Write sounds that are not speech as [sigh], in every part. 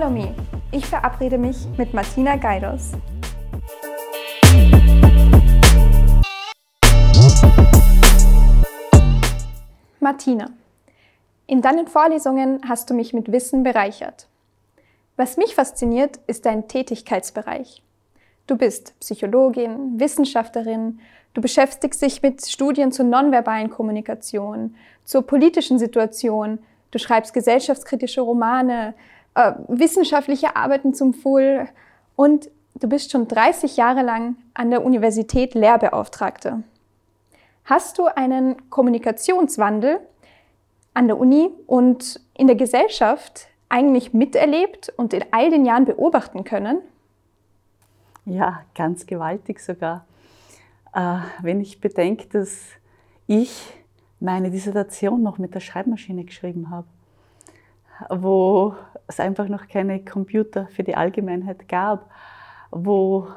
Follow Me. Ich verabrede mich mit Martina Geidos. Martina, in deinen Vorlesungen hast du mich mit Wissen bereichert. Was mich fasziniert, ist dein Tätigkeitsbereich. Du bist Psychologin, Wissenschaftlerin, du beschäftigst dich mit Studien zur nonverbalen Kommunikation, zur politischen Situation, du schreibst gesellschaftskritische Romane, äh, wissenschaftliche Arbeiten zum Full und du bist schon 30 Jahre lang an der Universität Lehrbeauftragte. Hast du einen Kommunikationswandel an der Uni und in der Gesellschaft eigentlich miterlebt und in all den Jahren beobachten können? Ja, ganz gewaltig sogar. Äh, wenn ich bedenke, dass ich meine Dissertation noch mit der Schreibmaschine geschrieben habe, wo es einfach noch keine Computer für die Allgemeinheit gab, wo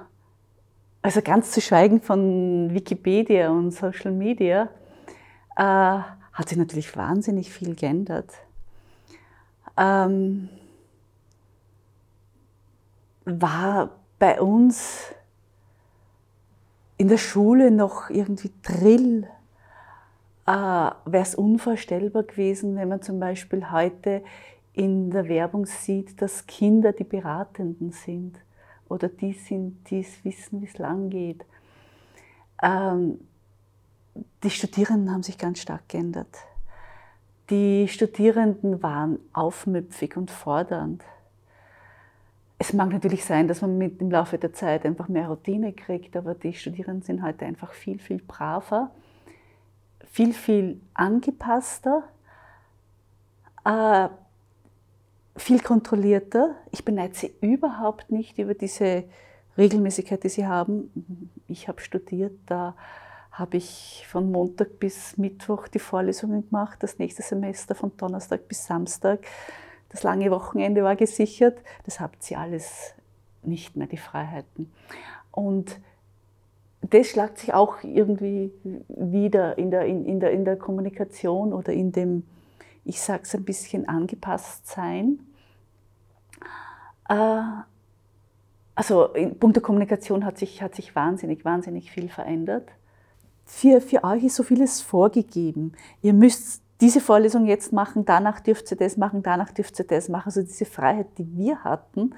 also ganz zu schweigen von Wikipedia und Social Media, äh, hat sich natürlich wahnsinnig viel geändert. Ähm, war bei uns in der Schule noch irgendwie Drill, äh, wäre es unvorstellbar gewesen, wenn man zum Beispiel heute in der Werbung sieht, dass Kinder die Beratenden sind oder die sind, die es wissen, wie es lang geht. Ähm, die Studierenden haben sich ganz stark geändert. Die Studierenden waren aufmüpfig und fordernd. Es mag natürlich sein, dass man mit im Laufe der Zeit einfach mehr Routine kriegt, aber die Studierenden sind heute einfach viel, viel braver, viel, viel angepasster. Äh, viel kontrollierter. Ich beneide sie überhaupt nicht über diese Regelmäßigkeit, die sie haben. Ich habe studiert, da habe ich von Montag bis Mittwoch die Vorlesungen gemacht, das nächste Semester von Donnerstag bis Samstag. Das lange Wochenende war gesichert. Das habt sie alles nicht mehr, die Freiheiten. Und das schlagt sich auch irgendwie wieder in der, in, in der, in der Kommunikation oder in dem ich sage es ein bisschen angepasst sein. Äh, also in Punkt der Kommunikation hat sich, hat sich wahnsinnig, wahnsinnig viel verändert. Für, für euch ist so vieles vorgegeben. Ihr müsst diese Vorlesung jetzt machen, danach dürft ihr das machen, danach dürft ihr das machen. Also diese Freiheit, die wir hatten,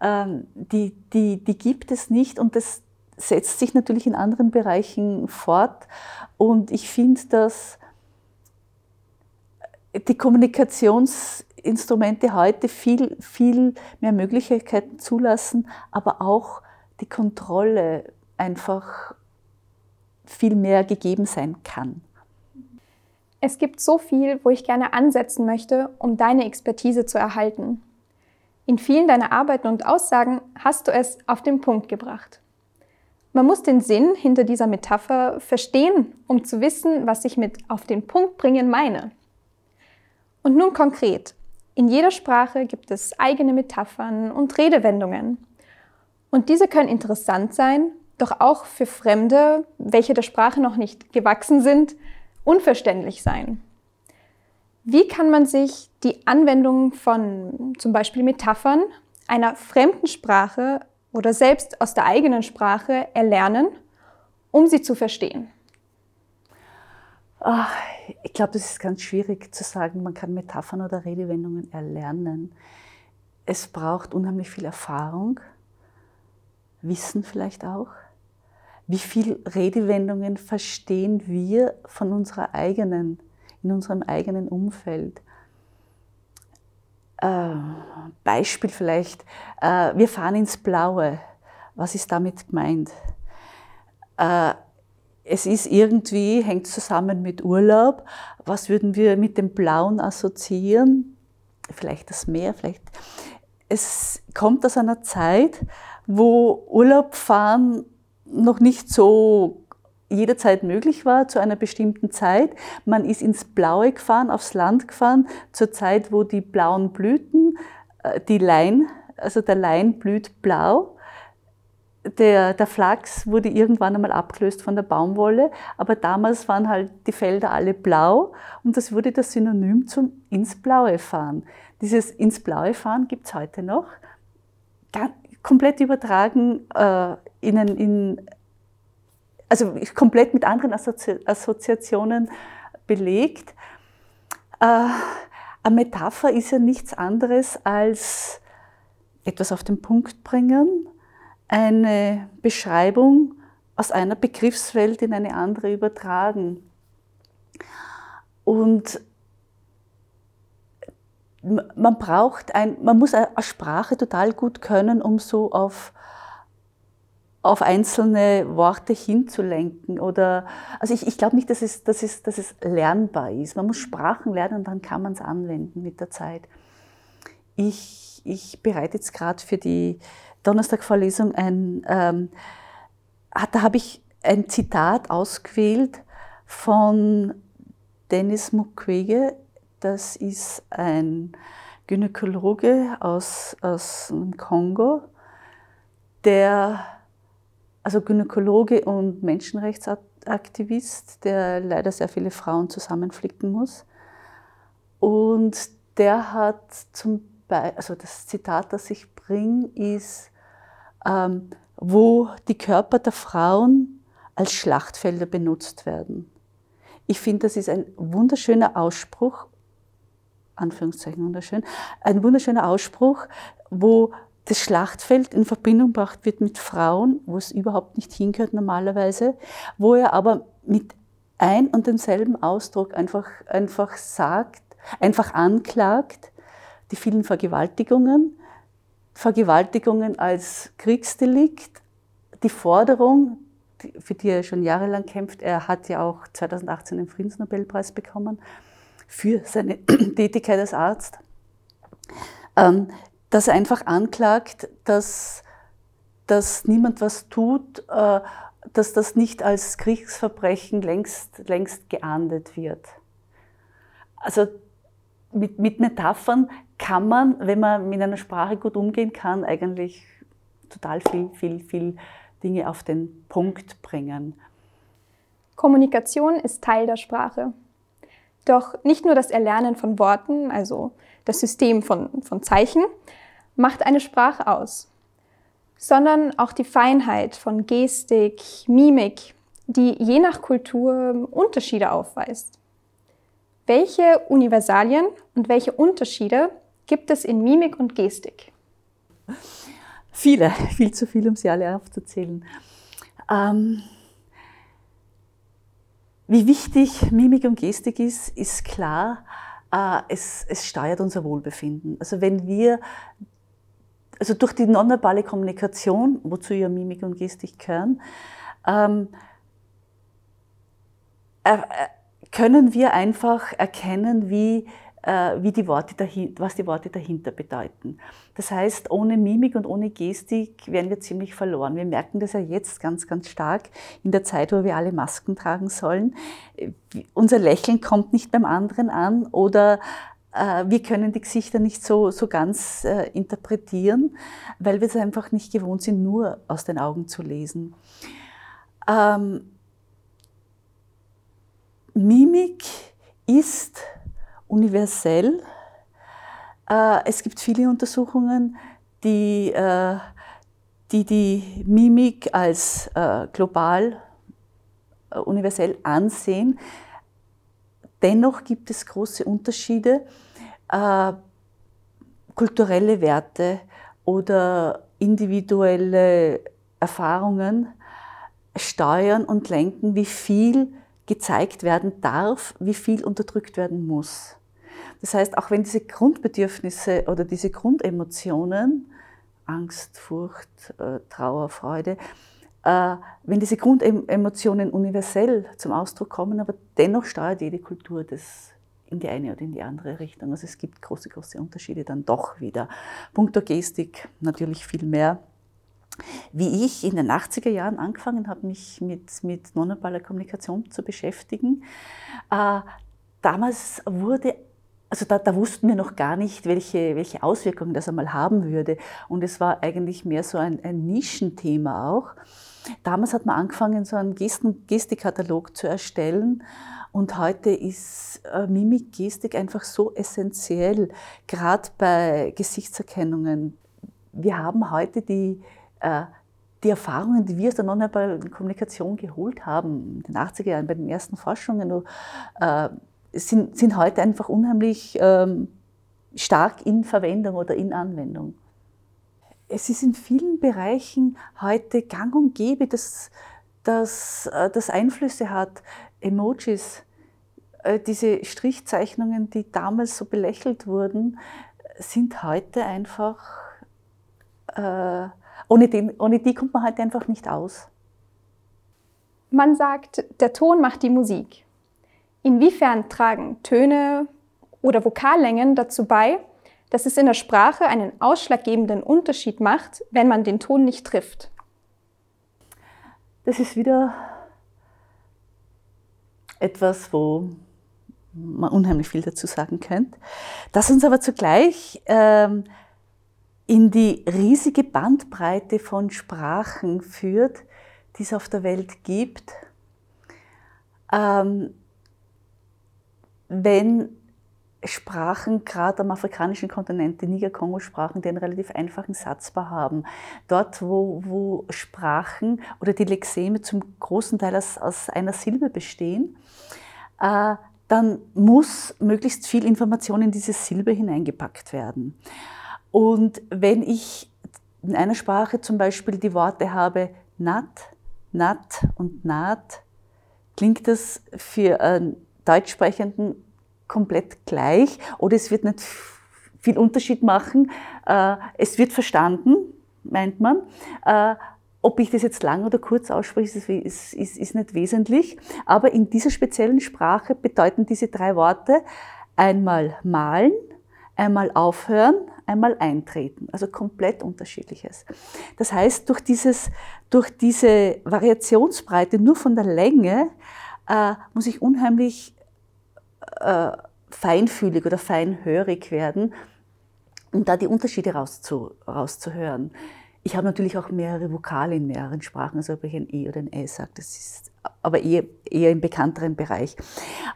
ähm, die, die, die gibt es nicht und das setzt sich natürlich in anderen Bereichen fort. Und ich finde, dass die Kommunikationsinstrumente heute viel, viel mehr Möglichkeiten zulassen, aber auch die Kontrolle einfach viel mehr gegeben sein kann. Es gibt so viel, wo ich gerne ansetzen möchte, um deine Expertise zu erhalten. In vielen deiner Arbeiten und Aussagen hast du es auf den Punkt gebracht. Man muss den Sinn hinter dieser Metapher verstehen, um zu wissen, was ich mit auf den Punkt bringen meine. Und nun konkret. In jeder Sprache gibt es eigene Metaphern und Redewendungen. Und diese können interessant sein, doch auch für Fremde, welche der Sprache noch nicht gewachsen sind, unverständlich sein. Wie kann man sich die Anwendung von zum Beispiel Metaphern einer fremden Sprache oder selbst aus der eigenen Sprache erlernen, um sie zu verstehen? Ach, ich glaube, das ist ganz schwierig zu sagen, man kann Metaphern oder Redewendungen erlernen. Es braucht unheimlich viel Erfahrung, Wissen vielleicht auch. Wie viele Redewendungen verstehen wir von unserer eigenen, in unserem eigenen Umfeld? Äh, Beispiel vielleicht, äh, wir fahren ins Blaue. Was ist damit gemeint? Äh, es ist irgendwie, hängt zusammen mit Urlaub. Was würden wir mit dem Blauen assoziieren? Vielleicht das Meer, vielleicht. Es kommt aus einer Zeit, wo Urlaub fahren noch nicht so jederzeit möglich war, zu einer bestimmten Zeit. Man ist ins Blaue gefahren, aufs Land gefahren, zur Zeit, wo die blauen Blüten, äh, die Lein, also der Lein blüht blau der, der Flachs wurde irgendwann einmal abgelöst von der Baumwolle, aber damals waren halt die Felder alle blau und das wurde das Synonym zum ins Blaue fahren. Dieses ins Blaue fahren gibt es heute noch, komplett übertragen äh, in, in, also komplett mit anderen Assozi Assoziationen belegt. Äh, eine Metapher ist ja nichts anderes als etwas auf den Punkt bringen, eine Beschreibung aus einer Begriffswelt in eine andere übertragen. Und man braucht ein, man muss eine Sprache total gut können, um so auf, auf einzelne Worte hinzulenken. Oder, also ich, ich glaube nicht, dass es, dass, es, dass es lernbar ist. Man muss Sprachen lernen und dann kann man es anwenden mit der Zeit. Ich, ich bereite jetzt gerade für die Donnerstagvorlesung ein, ähm, da habe ich ein Zitat ausgewählt von Dennis Mukwege. Das ist ein Gynäkologe aus, aus dem Kongo, der, also Gynäkologe und Menschenrechtsaktivist, der leider sehr viele Frauen zusammenflicken muss. Und der hat zum Also das Zitat, das ich bringe, ist, ähm, wo die Körper der Frauen als Schlachtfelder benutzt werden. Ich finde, das ist ein wunderschöner Ausspruch, Anführungszeichen wunderschön, ein wunderschöner Ausspruch, wo das Schlachtfeld in Verbindung gebracht wird mit Frauen, wo es überhaupt nicht hingehört normalerweise, wo er aber mit ein und demselben Ausdruck einfach, einfach sagt, einfach anklagt, die vielen Vergewaltigungen, Vergewaltigungen als Kriegsdelikt, die Forderung, für die er schon jahrelang kämpft, er hat ja auch 2018 den Friedensnobelpreis bekommen für seine [clears throat] Tätigkeit als Arzt, ähm, dass er einfach anklagt, dass, dass niemand was tut, äh, dass das nicht als Kriegsverbrechen längst, längst geahndet wird. Also mit, mit Metaphern kann man, wenn man mit einer Sprache gut umgehen kann, eigentlich total viel, viel, viel Dinge auf den Punkt bringen. Kommunikation ist Teil der Sprache. Doch nicht nur das Erlernen von Worten, also das System von, von Zeichen, macht eine Sprache aus, sondern auch die Feinheit von Gestik, Mimik, die je nach Kultur Unterschiede aufweist. Welche Universalien und welche Unterschiede gibt es in Mimik und Gestik? Viele, [laughs] viel zu viel, um sie alle aufzuzählen. Ähm, wie wichtig Mimik und Gestik ist, ist klar. Äh, es, es steuert unser Wohlbefinden. Also wenn wir, also durch die nonverbale Kommunikation, wozu ja Mimik und Gestik gehören, ähm, äh, können wir einfach erkennen, wie, wie die Worte dahinter, was die Worte dahinter bedeuten. Das heißt, ohne Mimik und ohne Gestik wären wir ziemlich verloren. Wir merken das ja jetzt ganz, ganz stark in der Zeit, wo wir alle Masken tragen sollen. Unser Lächeln kommt nicht beim anderen an oder äh, wir können die Gesichter nicht so, so ganz äh, interpretieren, weil wir es einfach nicht gewohnt sind, nur aus den Augen zu lesen. Ähm, Mimik ist universell. Äh, es gibt viele Untersuchungen, die äh, die, die Mimik als äh, global universell ansehen. Dennoch gibt es große Unterschiede, kulturelle Werte oder individuelle Erfahrungen steuern und lenken, wie viel gezeigt werden darf, wie viel unterdrückt werden muss. Das heißt, auch wenn diese Grundbedürfnisse oder diese Grundemotionen, Angst, Furcht, äh, Trauer, Freude, äh, wenn diese Grundemotionen universell zum Ausdruck kommen, aber dennoch steuert jede Kultur das in die eine oder in die andere Richtung. Also es gibt große, große Unterschiede dann doch wieder. Punkto Gestik natürlich viel mehr wie ich in den 80er Jahren angefangen habe, mich mit, mit nonverbaler Kommunikation zu beschäftigen, äh, damals wurde also da, da, wussten wir noch gar nicht, welche, welche Auswirkungen das einmal haben würde. Und es war eigentlich mehr so ein, ein Nischenthema auch. Damals hat man angefangen, so einen Gesten, Gestikkatalog zu erstellen. Und heute ist äh, Mimik, einfach so essentiell, gerade bei Gesichtserkennungen. Wir haben heute die, äh, die Erfahrungen, die wir aus der nonverbalen Kommunikation geholt haben, in den 80er Jahren bei den ersten Forschungen, äh, sind, sind heute einfach unheimlich ähm, stark in Verwendung oder in Anwendung. Es ist in vielen Bereichen heute gang und gäbe, dass, dass äh, das Einflüsse hat. Emojis, äh, diese Strichzeichnungen, die damals so belächelt wurden, sind heute einfach, äh, ohne, den, ohne die kommt man heute einfach nicht aus. Man sagt, der Ton macht die Musik. Inwiefern tragen Töne oder Vokallängen dazu bei, dass es in der Sprache einen ausschlaggebenden Unterschied macht, wenn man den Ton nicht trifft? Das ist wieder etwas, wo man unheimlich viel dazu sagen könnte, das uns aber zugleich ähm, in die riesige Bandbreite von Sprachen führt, die es auf der Welt gibt. Ähm, wenn Sprachen, gerade am afrikanischen Kontinent, die Niger-Kongo-Sprachen, die einen relativ einfachen Satzbau haben. Dort, wo, wo Sprachen oder die Lexeme zum großen Teil aus, aus einer Silbe bestehen, äh, dann muss möglichst viel Information in diese Silbe hineingepackt werden. Und wenn ich in einer Sprache zum Beispiel die Worte habe nat, nat und naht, klingt das für einen Deutschsprechenden komplett gleich oder es wird nicht viel Unterschied machen. Äh, es wird verstanden, meint man. Äh, ob ich das jetzt lang oder kurz ausspreche, ist, ist, ist nicht wesentlich. Aber in dieser speziellen Sprache bedeuten diese drei Worte einmal malen, einmal aufhören, einmal eintreten. Also komplett unterschiedliches. Das heißt, durch, dieses, durch diese Variationsbreite nur von der Länge äh, muss ich unheimlich äh, feinfühlig oder feinhörig werden, um da die Unterschiede rauszu, rauszuhören. Ich habe natürlich auch mehrere Vokale in mehreren Sprachen, also ob ich ein E oder ein S sage, das ist aber eher, eher im bekannteren Bereich.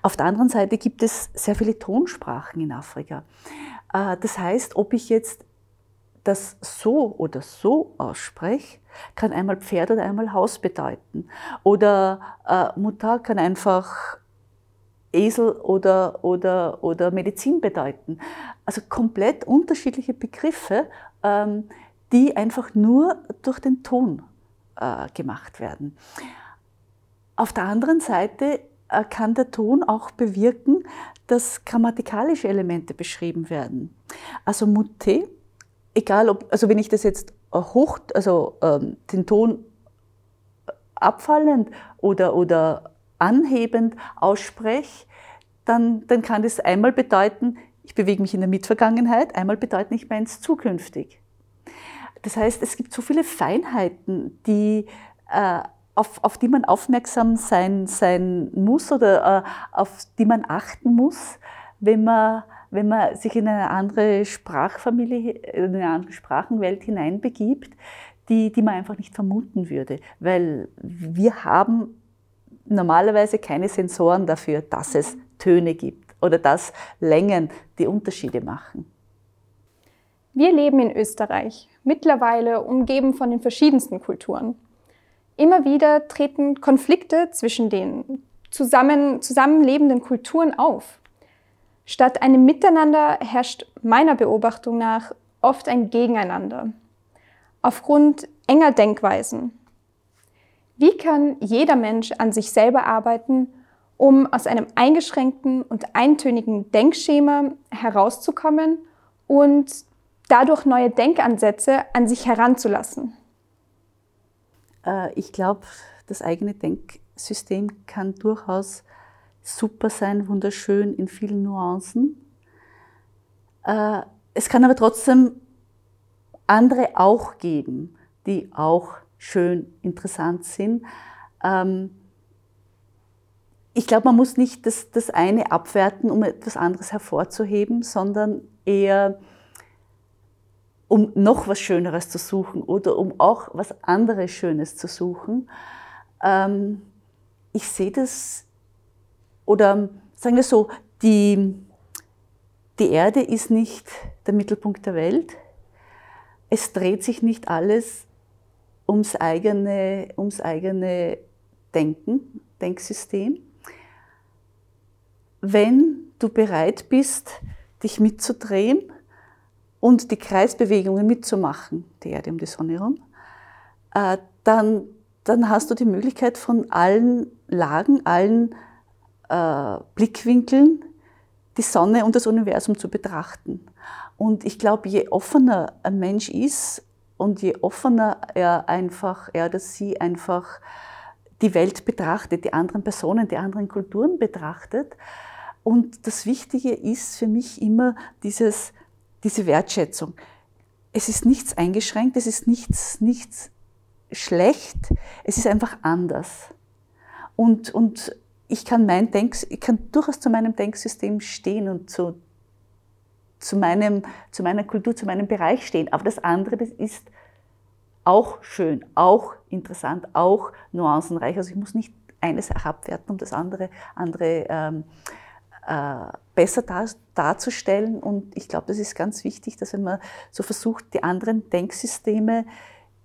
Auf der anderen Seite gibt es sehr viele Tonsprachen in Afrika. Äh, das heißt, ob ich jetzt das so oder so ausspreche, kann einmal Pferd oder einmal Haus bedeuten. Oder äh, Mutter kann einfach Esel oder, oder, oder Medizin bedeuten. Also komplett unterschiedliche Begriffe, ähm, die einfach nur durch den Ton äh, gemacht werden. Auf der anderen Seite äh, kann der Ton auch bewirken, dass grammatikalische Elemente beschrieben werden. Also Mute, egal ob, also wenn ich das jetzt hoch, also ähm, den Ton abfallend oder, oder anhebend ausspreche, dann, dann kann das einmal bedeuten, ich bewege mich in der Mitvergangenheit, einmal bedeuten, ich meine es zukünftig. Das heißt, es gibt so viele Feinheiten, die, äh, auf, auf die man aufmerksam sein, sein muss oder äh, auf die man achten muss, wenn man, wenn man sich in eine andere Sprachfamilie, in eine andere Sprachenwelt hineinbegibt, die, die man einfach nicht vermuten würde. Weil wir haben normalerweise keine Sensoren dafür, dass es Töne gibt oder dass Längen die Unterschiede machen. Wir leben in Österreich, mittlerweile umgeben von den verschiedensten Kulturen. Immer wieder treten Konflikte zwischen den zusammen, zusammenlebenden Kulturen auf. Statt einem Miteinander herrscht meiner Beobachtung nach oft ein Gegeneinander. Aufgrund enger Denkweisen, wie kann jeder Mensch an sich selber arbeiten, um aus einem eingeschränkten und eintönigen Denkschema herauszukommen und dadurch neue Denkansätze an sich heranzulassen? Äh, ich glaube, das eigene Denksystem kann durchaus super sein, wunderschön in vielen Nuancen. Äh, es kann aber trotzdem andere auch geben, die auch schön, interessant sind. Ähm, ich glaube, man muss nicht das, das eine abwerten, um etwas anderes hervorzuheben, sondern eher um noch was Schöneres zu suchen oder um auch was anderes Schönes zu suchen. Ähm, ich sehe das, oder sagen wir so, die, die Erde ist nicht der Mittelpunkt der Welt. Es dreht sich nicht alles ums eigene, ums eigene Denken, Denksystem. Wenn du bereit bist, dich mitzudrehen und die Kreisbewegungen mitzumachen, die Erde um die Sonne herum, äh, dann, dann hast du die Möglichkeit von allen Lagen, allen äh, Blickwinkeln die Sonne und das Universum zu betrachten. Und ich glaube, je offener ein Mensch ist und je offener er einfach, er oder sie einfach die Welt betrachtet, die anderen Personen, die anderen Kulturen betrachtet. Und das Wichtige ist für mich immer dieses, diese Wertschätzung. Es ist nichts eingeschränkt, es ist nichts, nichts schlecht, es ist einfach anders. Und, und ich kann mein Denk, ich kann durchaus zu meinem Denksystem stehen und zu, zu, meinem, zu meiner Kultur, zu meinem Bereich stehen. Aber das andere, das ist auch schön, auch interessant, auch nuancenreich. Also ich muss nicht eine Sache abwerten, um das andere, andere ähm, äh, besser dar, darzustellen. Und ich glaube, das ist ganz wichtig, dass wenn man so versucht, die anderen Denksysteme,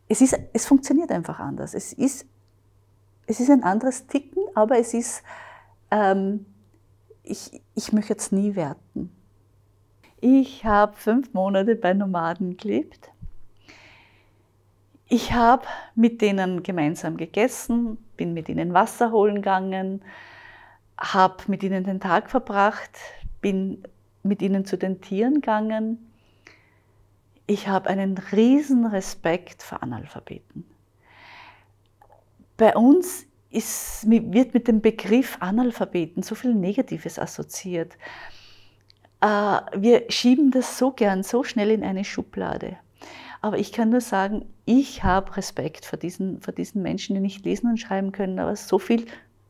es, ist, es funktioniert einfach anders. Es ist, es ist ein anderes Ticken, aber es ist, ähm, ich, ich möchte jetzt nie werten. Ich habe fünf Monate bei Nomaden gelebt. Ich habe mit denen gemeinsam gegessen, bin mit ihnen Wasser holen gegangen, habe mit ihnen den Tag verbracht, bin mit ihnen zu den Tieren gegangen. Ich habe einen riesen Respekt vor Analphabeten. Bei uns ist, wird mit dem Begriff Analphabeten so viel Negatives assoziiert. Äh, wir schieben das so gern, so schnell in eine Schublade. Aber ich kann nur sagen, ich habe Respekt vor diesen, vor diesen Menschen, die nicht lesen und schreiben können, aber so viel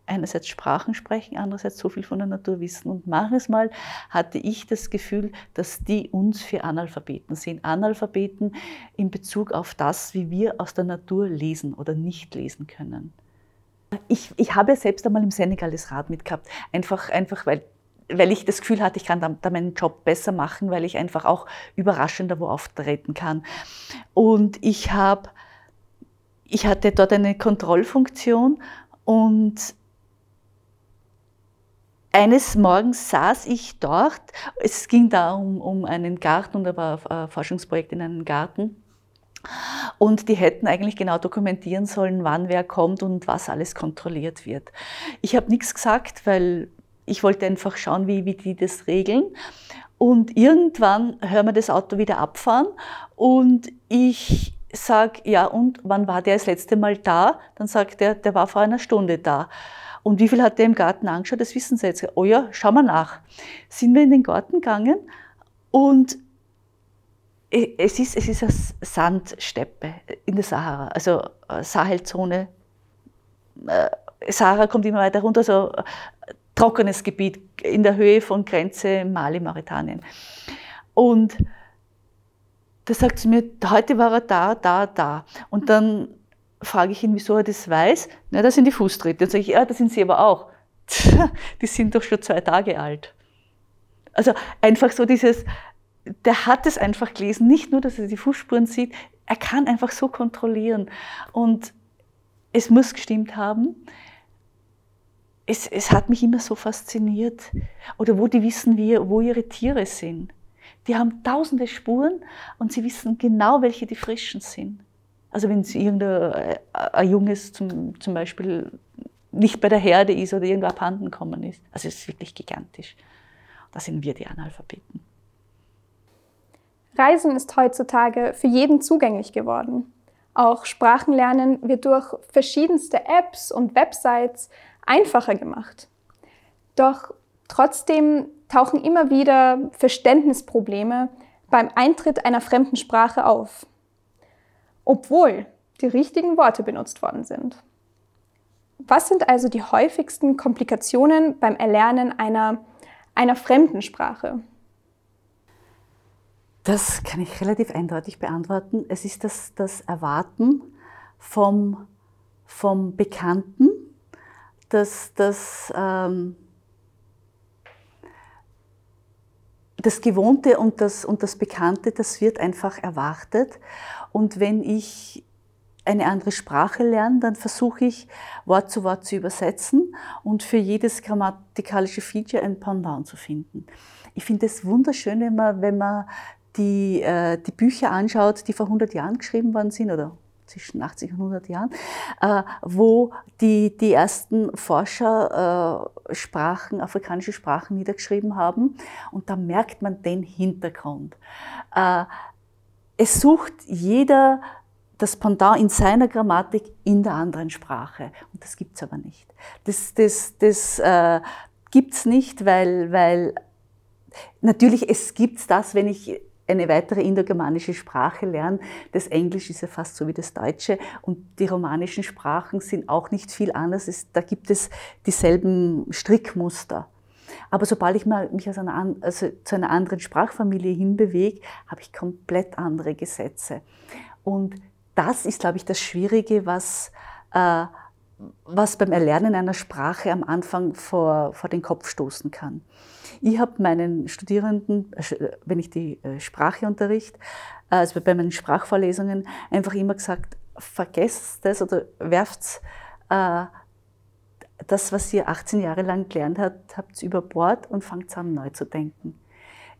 einerseits Sprachen sprechen, andererseits so viel von der Natur wissen. Und manches Mal hatte ich das Gefühl, dass die uns für Analphabeten sehen. Analphabeten in Bezug auf das, wie wir aus der Natur lesen oder nicht lesen können. Ich, ich habe selbst einmal im Senegal das Rad mitgehabt, einfach, einfach weil weil ich das Gefühl hatte, ich kann da, meinen Job besser machen, weil ich einfach auch überraschender wo auftreten kann. Und ich habe, ich hatte dort eine Kontrollfunktion und eines Morgens saß ich dort, es ging da um, um einen Garten und da war ein Forschungsprojekt in einem Garten. Und die hätten eigentlich genau dokumentieren sollen, wann wer kommt und was alles kontrolliert wird. Ich habe nichts gesagt, weil ich wollte einfach schauen, wie, wie die das regeln. Und irgendwann hören wir das Auto wieder abfahren und ich sage, ja, und wann war der das letzte Mal da? Dann sagt er, der war vor einer Stunde da. Und wie viel hat der im Garten angeschaut? Das wissen Sie jetzt. Oh ja, schauen wir nach. Sind wir in den Garten gegangen und es ist, es ist eine Sandsteppe in der Sahara, also äh, Sahelzone. Äh, Sahara kommt immer weiter runter, so äh, trockenes Gebiet in der Höhe von Grenze Mali, Mauretanien. Und da sagt sie mir, heute war er da, da, da. Und dann frage ich ihn, wieso er das weiß. Na, das sind die Fußtritte. Dann sage ich, ja, das sind sie aber auch. [laughs] die sind doch schon zwei Tage alt. Also einfach so dieses, der hat es einfach gelesen, nicht nur, dass er die Fußspuren sieht, er kann einfach so kontrollieren. Und es muss gestimmt haben. Es, es hat mich immer so fasziniert. Oder wo die wissen, wie, wo ihre Tiere sind. Die haben tausende Spuren und sie wissen genau, welche die frischen sind. Also wenn irgendein äh, ein Junges zum, zum Beispiel nicht bei der Herde ist oder irgendwo abhanden gekommen ist. Also es ist wirklich gigantisch. Da sind wir die Analphabeten. Reisen ist heutzutage für jeden zugänglich geworden. Auch Sprachenlernen wird durch verschiedenste Apps und Websites einfacher gemacht. Doch trotzdem tauchen immer wieder Verständnisprobleme beim Eintritt einer fremden Sprache auf obwohl die richtigen Worte benutzt worden sind. Was sind also die häufigsten Komplikationen beim Erlernen einer, einer fremden Sprache? Das kann ich relativ eindeutig beantworten. Es ist das, das Erwarten vom, vom Bekannten, das, das, ähm, das Gewohnte und das, und das Bekannte, das wird einfach erwartet. Und wenn ich eine andere Sprache lerne, dann versuche ich Wort zu Wort zu übersetzen und für jedes grammatikalische Feature ein Pendant zu finden. Ich finde es wunderschön, wenn man, wenn man die, äh, die Bücher anschaut, die vor 100 Jahren geschrieben worden sind oder zwischen 80 und 100 Jahren, äh, wo die, die ersten Forscher äh, Sprachen, afrikanische Sprachen niedergeschrieben haben. Und da merkt man den Hintergrund. Äh, es sucht jeder das Pendant in seiner Grammatik in der anderen Sprache. Und das gibt's aber nicht. Das, das, das äh, gibt's nicht, weil, weil natürlich es gibt's das, wenn ich eine weitere indogermanische Sprache lerne. Das Englisch ist ja fast so wie das Deutsche und die romanischen Sprachen sind auch nicht viel anders. Es, da gibt es dieselben Strickmuster. Aber sobald ich mich aus einer, also zu einer anderen Sprachfamilie hinbewege, habe ich komplett andere Gesetze. Und das ist, glaube ich, das Schwierige, was, äh, was beim Erlernen einer Sprache am Anfang vor, vor den Kopf stoßen kann. Ich habe meinen Studierenden, äh, wenn ich die äh, Sprache unterrichte, also bei meinen Sprachvorlesungen, einfach immer gesagt, vergesst das oder werft äh, das, was ihr 18 Jahre lang gelernt habt, habt über Bord und fangt an, neu zu denken.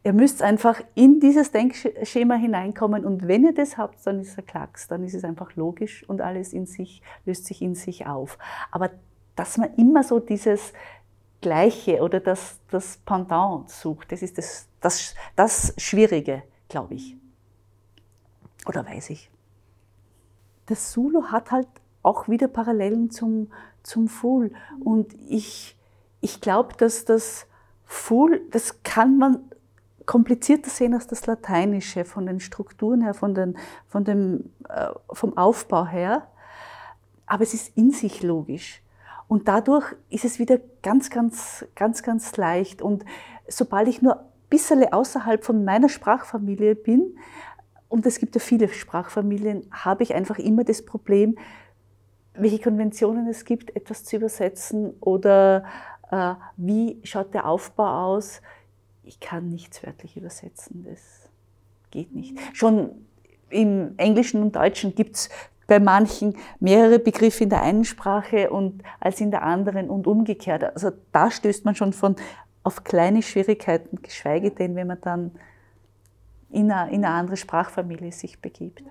Ihr müsst einfach in dieses Denkschema hineinkommen und wenn ihr das habt, dann ist ein Klacks, dann ist es einfach logisch und alles in sich löst sich in sich auf. Aber dass man immer so dieses Gleiche oder das, das Pendant sucht. Das ist das, das, das Schwierige, glaube ich. Oder weiß ich. Das Zulu hat halt auch wieder Parallelen zum, zum Ful. Und ich, ich glaube, dass das Ful, das kann man komplizierter sehen als das Lateinische, von den Strukturen her, von den, von dem, äh, vom Aufbau her. Aber es ist in sich logisch. Und dadurch ist es wieder ganz, ganz, ganz, ganz leicht. Und sobald ich nur ein bisschen außerhalb von meiner Sprachfamilie bin, und es gibt ja viele Sprachfamilien, habe ich einfach immer das Problem, welche Konventionen es gibt, etwas zu übersetzen oder äh, wie schaut der Aufbau aus. Ich kann nichts wörtlich übersetzen, das geht nicht. Schon im Englischen und Deutschen gibt es bei manchen mehrere Begriffe in der einen Sprache und als in der anderen und umgekehrt. Also da stößt man schon von auf kleine Schwierigkeiten, geschweige denn, wenn man dann in eine, in eine andere Sprachfamilie sich begibt.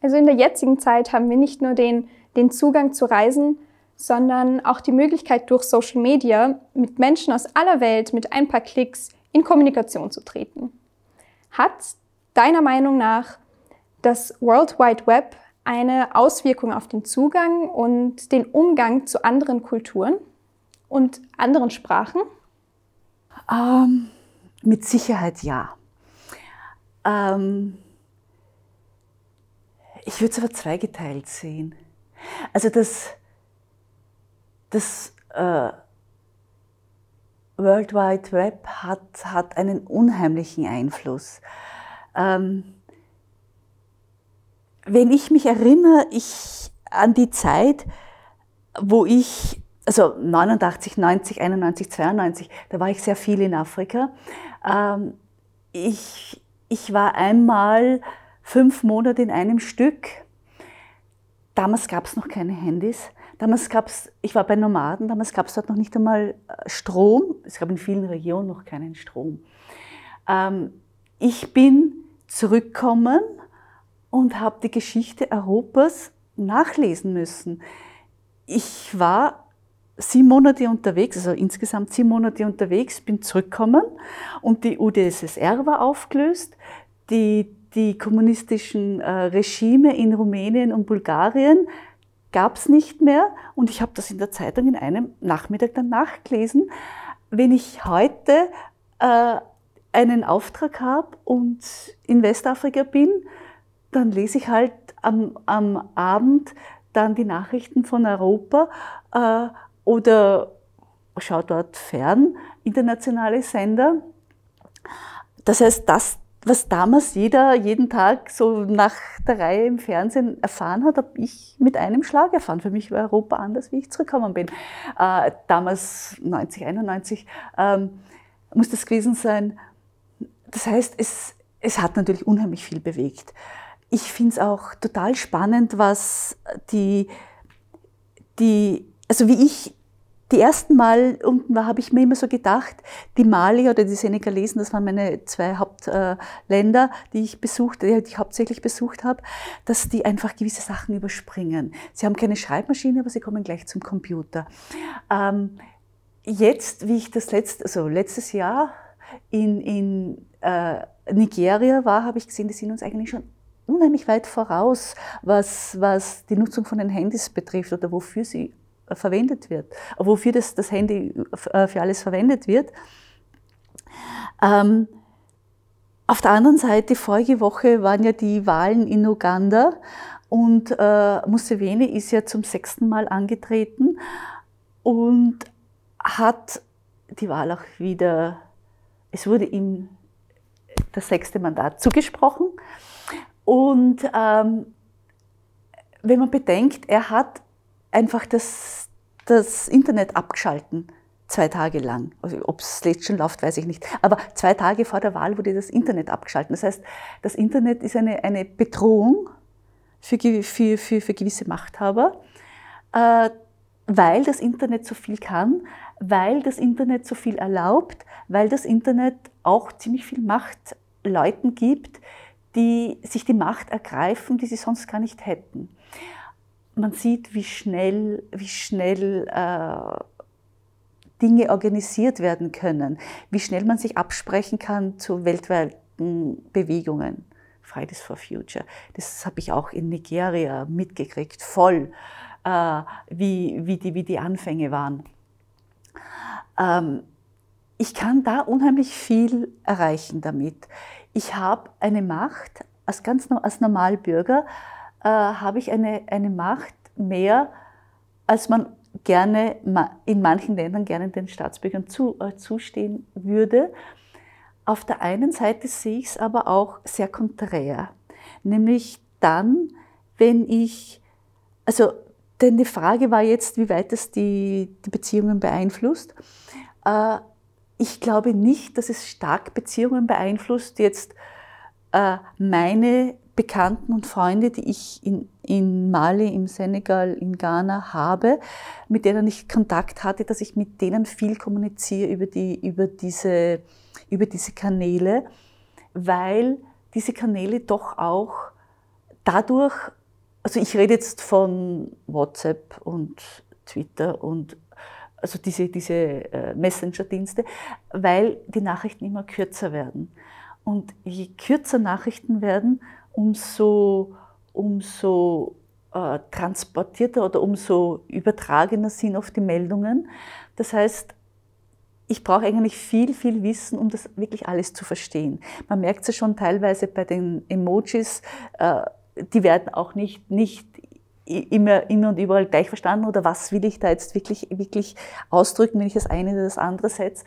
Also in der jetzigen Zeit haben wir nicht nur den, den Zugang zu Reisen, sondern auch die Möglichkeit durch Social Media mit Menschen aus aller Welt mit ein paar Klicks in Kommunikation zu treten. Hat deiner Meinung nach das World Wide Web eine Auswirkung auf den Zugang und den Umgang zu anderen Kulturen und anderen Sprachen? Ähm, mit Sicherheit ja. Ähm, ich würde es aber zweigeteilt sehen. Also das, das äh, World Wide Web hat, hat einen unheimlichen Einfluss. Ähm, wenn ich mich erinnere, ich an die Zeit, wo ich, also 89, 90, 91, 92, da war ich sehr viel in Afrika. Ähm, ich, ich war einmal fünf Monate in einem Stück. Damals gab es noch keine Handys. Damals gab es, ich war bei Nomaden, damals gab es dort noch nicht einmal äh, Strom. Es gab in vielen Regionen noch keinen Strom. Ähm, ich bin zurückgekommen und habe die Geschichte Europas nachlesen müssen. Ich war sieben Monate unterwegs, also insgesamt sieben Monate unterwegs, bin zurückgekommen und die UdSSR war aufgelöst. Die, die kommunistischen äh, Regime in Rumänien und Bulgarien gab es nicht mehr und ich habe das in der Zeitung in einem Nachmittag dann nachgelesen. Wenn ich heute äh, einen Auftrag habe und in Westafrika bin, dann lese ich halt am, am Abend dann die Nachrichten von Europa äh, oder schaut dort fern, internationale Sender. Das heißt, das, was damals jeder jeden Tag so nach der Reihe im Fernsehen erfahren hat, habe ich mit einem Schlag erfahren. Für mich war Europa anders, wie ich zurückgekommen bin. Äh, damals 90, 91 ähm, muss das gewesen sein. Das heißt, es, es hat natürlich unheimlich viel bewegt. Ich finde es auch total spannend, was die, die, also wie ich die ersten Mal unten war, habe ich mir immer so gedacht, die Mali oder die Senegalesen, das waren meine zwei Hauptländer, die ich besucht, die ich hauptsächlich besucht habe, dass die einfach gewisse Sachen überspringen. Sie haben keine Schreibmaschine, aber sie kommen gleich zum Computer. Ähm, jetzt, wie ich das letzte, also letztes Jahr in, in äh, Nigeria war, habe ich gesehen, die sind uns eigentlich schon unheimlich weit voraus, was, was die Nutzung von den Handys betrifft oder wofür sie verwendet wird, wofür das, das Handy äh, für alles verwendet wird. Ähm, auf der anderen Seite, vorige Woche waren ja die Wahlen in Uganda und äh, Museveni ist ja zum sechsten Mal angetreten und hat die Wahl auch wieder, es wurde ihm das sechste Mandat zugesprochen. Und ähm, wenn man bedenkt, er hat einfach das, das Internet abgeschalten, zwei Tage lang. Also, Ob es jetzt schon läuft, weiß ich nicht. Aber zwei Tage vor der Wahl wurde das Internet abgeschalten. Das heißt, das Internet ist eine, eine Bedrohung für, für, für, für gewisse Machthaber, äh, weil das Internet so viel kann, weil das Internet so viel erlaubt, weil das Internet auch ziemlich viel Macht Leuten gibt, die sich die Macht ergreifen, die sie sonst gar nicht hätten man sieht, wie schnell, wie schnell äh, Dinge organisiert werden können, wie schnell man sich absprechen kann zu weltweiten Bewegungen. Fridays for Future. Das habe ich auch in Nigeria mitgekriegt, voll, äh, wie, wie, die, wie die Anfänge waren. Ähm, ich kann da unheimlich viel erreichen damit. Ich habe eine Macht, als ganz als Normalbürger äh, habe ich eine, eine Macht mehr, als man gerne in manchen Ländern gerne den Staatsbürgern zu, äh, zustehen würde. Auf der einen Seite sehe ich es aber auch sehr konträr, nämlich dann, wenn ich, also denn die Frage war jetzt, wie weit es die, die Beziehungen beeinflusst. Äh, ich glaube nicht, dass es stark Beziehungen beeinflusst, jetzt äh, meine Bekannten und Freunde, die ich in, in Mali, im Senegal, in Ghana habe, mit denen ich Kontakt hatte, dass ich mit denen viel kommuniziere über, die, über, diese, über diese Kanäle, weil diese Kanäle doch auch dadurch, also ich rede jetzt von WhatsApp und Twitter und also diese, diese äh, Messenger-Dienste, weil die Nachrichten immer kürzer werden. Und je kürzer Nachrichten werden, umso, umso äh, transportierter oder umso übertragener sind oft die Meldungen. Das heißt, ich brauche eigentlich viel, viel Wissen, um das wirklich alles zu verstehen. Man merkt es ja schon teilweise bei den Emojis, äh, die werden auch nicht, nicht immer, immer und überall gleich verstanden oder was will ich da jetzt wirklich, wirklich ausdrücken, wenn ich das eine oder das andere setze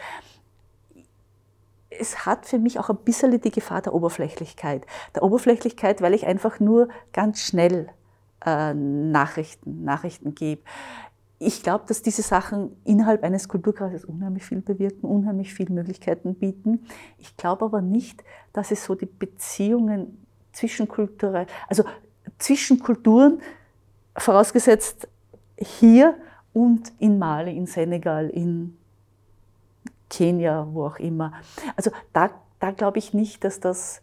es hat für mich auch ein bisschen die Gefahr der Oberflächlichkeit. Der Oberflächlichkeit, weil ich einfach nur ganz schnell äh, Nachrichten, Nachrichten gebe. Ich glaube, dass diese Sachen innerhalb eines Kulturkreises unheimlich viel bewirken, unheimlich viele Möglichkeiten bieten. Ich glaube aber nicht, dass es so die Beziehungen zwischen Kulturell, also zwischen Kulturen, vorausgesetzt hier und in Mali, in Senegal, in Kenia, wo auch immer. Also da, da glaube ich nicht, dass das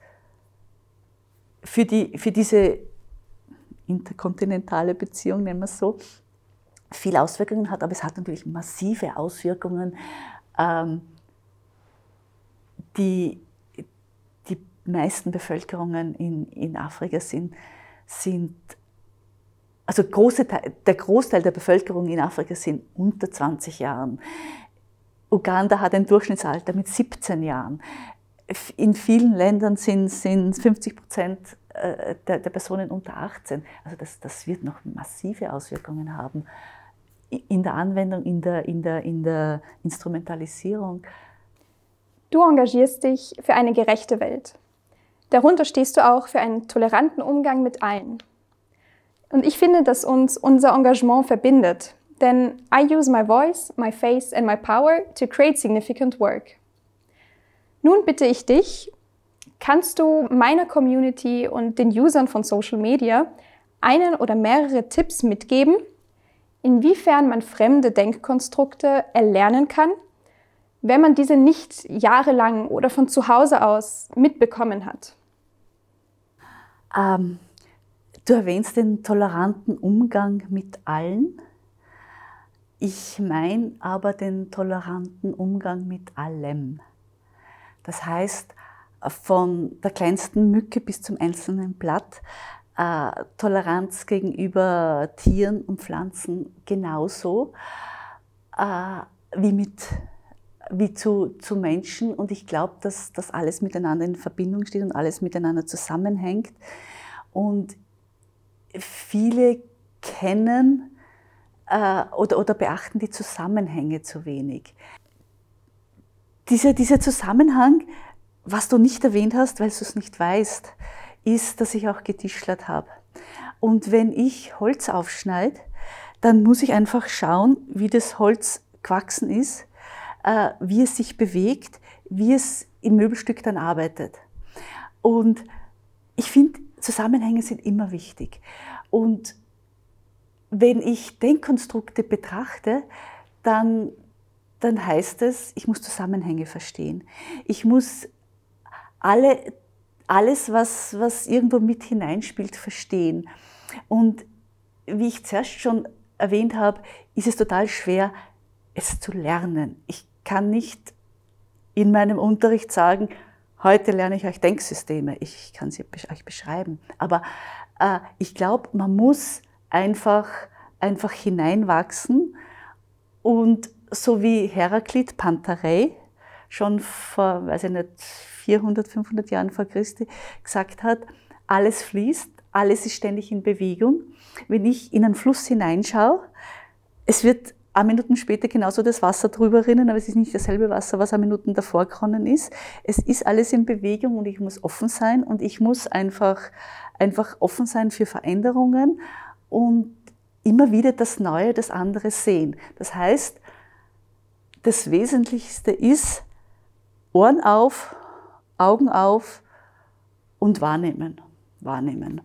für, die, für diese interkontinentale Beziehung, nennen wir es so, viel Auswirkungen hat, aber es hat natürlich massive Auswirkungen. Ähm, die, die meisten Bevölkerungen in, in Afrika sind, sind also große, der Großteil der Bevölkerung in Afrika sind unter 20 Jahren. Uganda hat ein Durchschnittsalter mit 17 Jahren. In vielen Ländern sind, sind 50 Prozent äh, der, der, Personen unter 18. Also das, das wird noch massive Auswirkungen haben in der Anwendung, in der, in der, in der Instrumentalisierung. Du engagierst dich für eine gerechte Welt. Darunter stehst du auch für einen toleranten Umgang mit allen. Und ich finde, dass uns unser Engagement verbindet. Denn I use my voice, my face and my power to create significant work. Nun bitte ich dich, kannst du meiner Community und den Usern von Social Media einen oder mehrere Tipps mitgeben, inwiefern man fremde Denkkonstrukte erlernen kann, wenn man diese nicht jahrelang oder von zu Hause aus mitbekommen hat? Ähm, du erwähnst den toleranten Umgang mit allen. Ich meine aber den toleranten Umgang mit allem. Das heißt, von der kleinsten Mücke bis zum einzelnen Blatt, äh, Toleranz gegenüber Tieren und Pflanzen genauso äh, wie, mit, wie zu, zu Menschen. Und ich glaube, dass das alles miteinander in Verbindung steht und alles miteinander zusammenhängt. Und viele kennen äh, oder, oder beachten die Zusammenhänge zu wenig. Dieser, dieser Zusammenhang, was du nicht erwähnt hast, weil du es nicht weißt, ist, dass ich auch getischlert habe. Und wenn ich Holz aufschneide, dann muss ich einfach schauen, wie das Holz gewachsen ist, äh, wie es sich bewegt, wie es im Möbelstück dann arbeitet. Und ich finde, Zusammenhänge sind immer wichtig. Und wenn ich Denkkonstrukte betrachte, dann, dann heißt es, ich muss Zusammenhänge verstehen. Ich muss alle, alles, was, was irgendwo mit hineinspielt, verstehen. Und wie ich zuerst schon erwähnt habe, ist es total schwer, es zu lernen. Ich kann nicht in meinem Unterricht sagen, heute lerne ich euch Denksysteme. Ich kann sie euch beschreiben. Aber äh, ich glaube, man muss einfach, einfach hineinwachsen und so wie Heraklit Pantarei schon vor, weiß ich nicht, 400, 500 Jahren vor Christi gesagt hat, alles fließt, alles ist ständig in Bewegung. Wenn ich in einen Fluss hineinschaue, es wird ein Minuten später genauso das Wasser drüber rinnen, aber es ist nicht dasselbe Wasser, was ein Minuten davor geronnen ist. Es ist alles in Bewegung und ich muss offen sein und ich muss einfach, einfach offen sein für Veränderungen und immer wieder das Neue, das andere sehen. Das heißt, das Wesentlichste ist, Ohren auf, Augen auf und wahrnehmen, wahrnehmen.